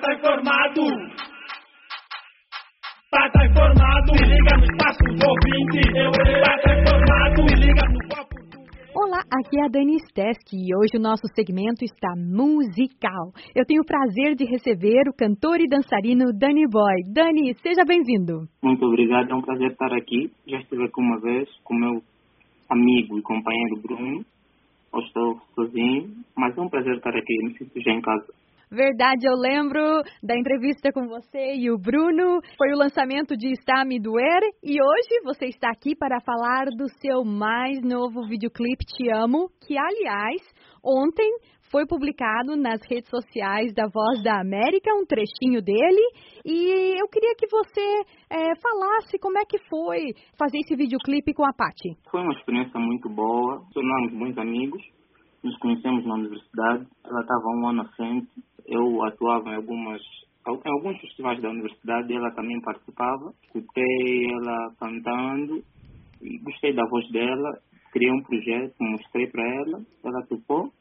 tá informado. Tá, tá informado. Se liga no espaço do ouvinte. Eu, tá, tá informado. Se liga no. Olá, aqui é a Dani Stesk e hoje o nosso segmento está musical. Eu tenho o prazer de receber o cantor e dançarino Danny Boy. Dani, seja bem-vindo. Muito obrigado, é um prazer estar aqui. Já estive aqui uma vez com meu amigo e companheiro Bruno. Hoje estou sozinho, mas é um prazer estar aqui, me sinto já em casa. Verdade, eu lembro da entrevista com você e o Bruno. Foi o lançamento de Está Me Doer e hoje você está aqui para falar do seu mais novo videoclipe Te Amo, que aliás, ontem foi publicado nas redes sociais da Voz da América, um trechinho dele. E eu queria que você é, falasse como é que foi fazer esse videoclipe com a Paty. Foi uma experiência muito boa, tornamos bons amigos, nos conhecemos na universidade, ela estava um ano à frente, eu atuava em algumas em alguns festivais da universidade, ela também participava, escutei ela cantando e gostei da voz dela, criei um projeto, mostrei para ela, ela topou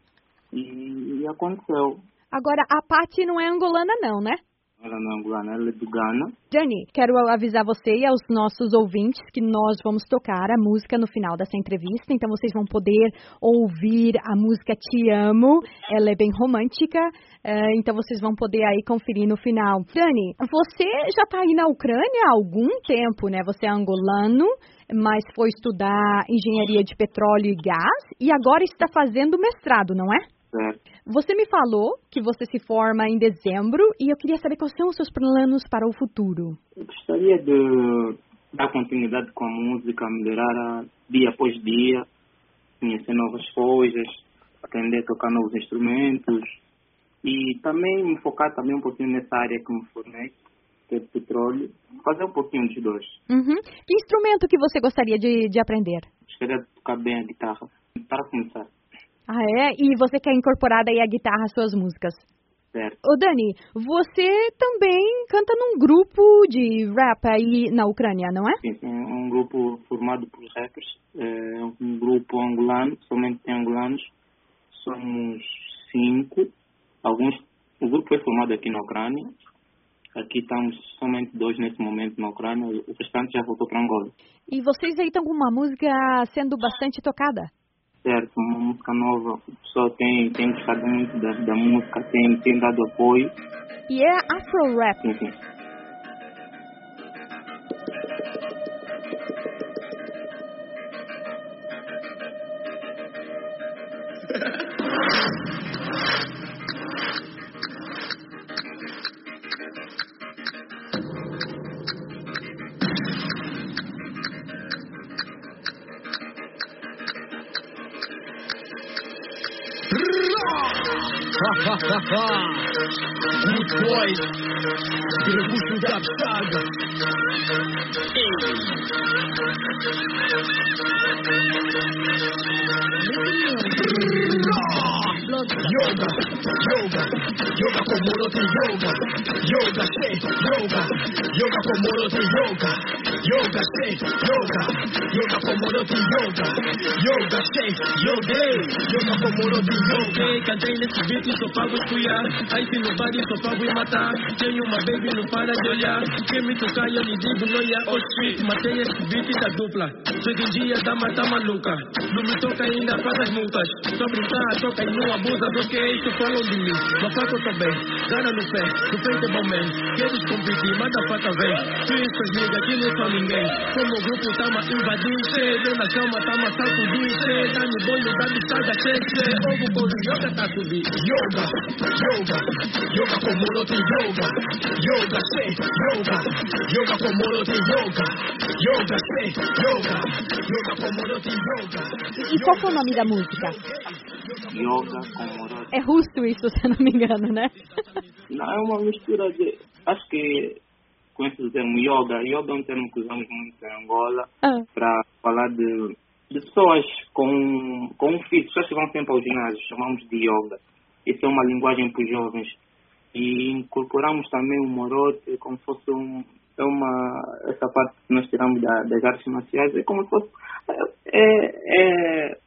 e, e aconteceu. Agora, a Paty não é angolana não, né? É é. Jane, quero avisar você e aos nossos ouvintes que nós vamos tocar a música no final dessa entrevista, então vocês vão poder ouvir a música Te Amo, ela é bem romântica, eh, então vocês vão poder aí conferir no final. Dani, você já está aí na Ucrânia há algum tempo, né? Você é angolano, mas foi estudar engenharia de petróleo e gás e agora está fazendo mestrado, não é? Certo. Você me falou que você se forma em dezembro e eu queria saber quais são os seus planos para o futuro. Eu gostaria de dar continuidade com a música, melhorar dia após dia, conhecer novas coisas, aprender a tocar novos instrumentos e também me focar também um pouquinho nessa área que me formei, que é petróleo, fazer um pouquinho dos dois. Uhum. Que instrumento que você gostaria de, de aprender? Gostaria de tocar bem a guitarra, para começar. Ah, é? E você quer incorporar daí a guitarra às suas músicas? Certo. Ô Dani, você também canta num grupo de rap aí na Ucrânia, não é? Sim, é um grupo formado por rappers, é um grupo angolano, somente tem angolanos, somos cinco, alguns, o grupo foi formado aqui na Ucrânia, aqui estamos somente dois nesse momento na Ucrânia, o restante já voltou para Angola. E vocês aí estão com uma música sendo bastante tocada? Certo, uma música nova, o pessoal tem, tem gostado muito da, da música, tem, tem dado apoio. E é Afro Rap. Sim, sim. Wood boys, берегу сюда всага. Эй! Yoga, yoga, yoga komorote yoga, yoga shake, yoga, yoga komorote yoga, yoga shake, yoga, yoga komorote yoga, yoga shake, yoga, yoga komorote yoga. Cantei nesse beat, só pago escuiar. Aí se no body, só pago e matar. Tenho uma baby, não para de olhar. Quem me tocar, eu lhe digo, não ia ao street. Matei esse beat da dupla. Em dia, dama tá maluca. Não me toca ainda, faz as multas. Só brincar, toca e não abusa do que isso falam de mim. Mas faço também, gana no pé, no frente é bom man. Queres competir, manda fata vem. Tu e suas niggas que não são ninguém. Como o grupo tama invadir, cheio na cama, tama sacudir, cheio. Dá no bolho, dá de saga, cheio. Ovo com yoga tá subir. Yoga, yoga, yoga komorote yoga, yoga shake, yoga, yoga komorote yoga, yoga shake, yoga, yoga komorote yoga. E qual que é o nome da música? Yoga Komorote. É russo isso, se eu não me engano, né? Não, é uma mistura de. Acho que conhece o termo yoga. Yoga é um termo que usamos muito em Angola Ah, para falar de, de pessoas com, com um físico, pessoas que vão sempre ao ginásio, chamamos de yoga. Isso é uma linguagem para os jovens. E incorporamos também o morote como se fosse um, é uma, essa parte que nós tiramos da, das artes marciais, é como se fosse. É, é,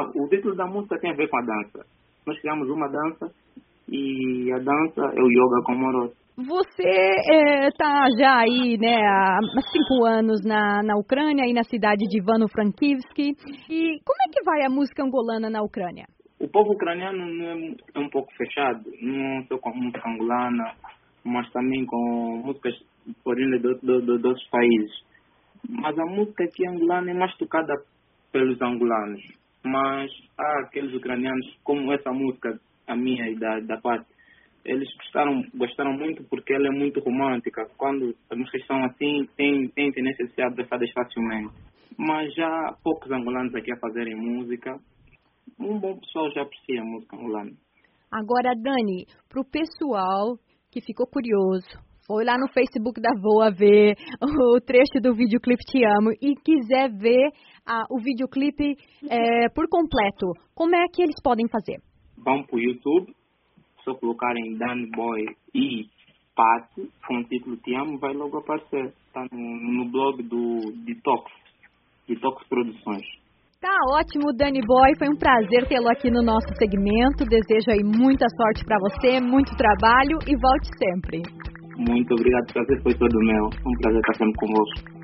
o título da música tem a ver com a dança. Nós criamos uma dança E a dança é o yoga Komorot. Você está já aí, né, há cinco anos na, na Ucrânia, aí na cidade de Ivano-Frankivsky. E como é que vai a música angolana na Ucrânia? O povo ucraniano é, é um pouco fechado, não só com a música angolana, mas também com músicas oriundas de, de, de, de outros países. Mas a música aqui angolana é mais tocada pelos angolanos. Mas há aqueles ucranianos, como essa música, a minha e da, da eles gostaram, gostaram muito porque ela é muito romântica. Quando as músicas são assim, tem, tem tendência a ser abraçadas facilmente. Mas já há poucos angolanos aqui a fazerem música. Um bom pessoal já aprecia a música angolana. Agora, Dani, para o pessoal que ficou curioso, foi lá no Facebook da Voa ver o trecho do videoclipe Te Amo e quiser ver ah, o videoclipe é, por completo, como é que eles podem fazer? Vão para o YouTube, só colocarem Dan Boy e Pat, com o título Te Amo, vai logo aparecer. Está no, no blog do Detox, Detox Produções. Tá ótimo, Dani Boy. Foi um prazer tê-lo aqui no nosso segmento. Desejo aí muita sorte para você, muito trabalho e volte sempre. Muito obrigado, prazer foi todo meu. Um prazer estar sempre convosco.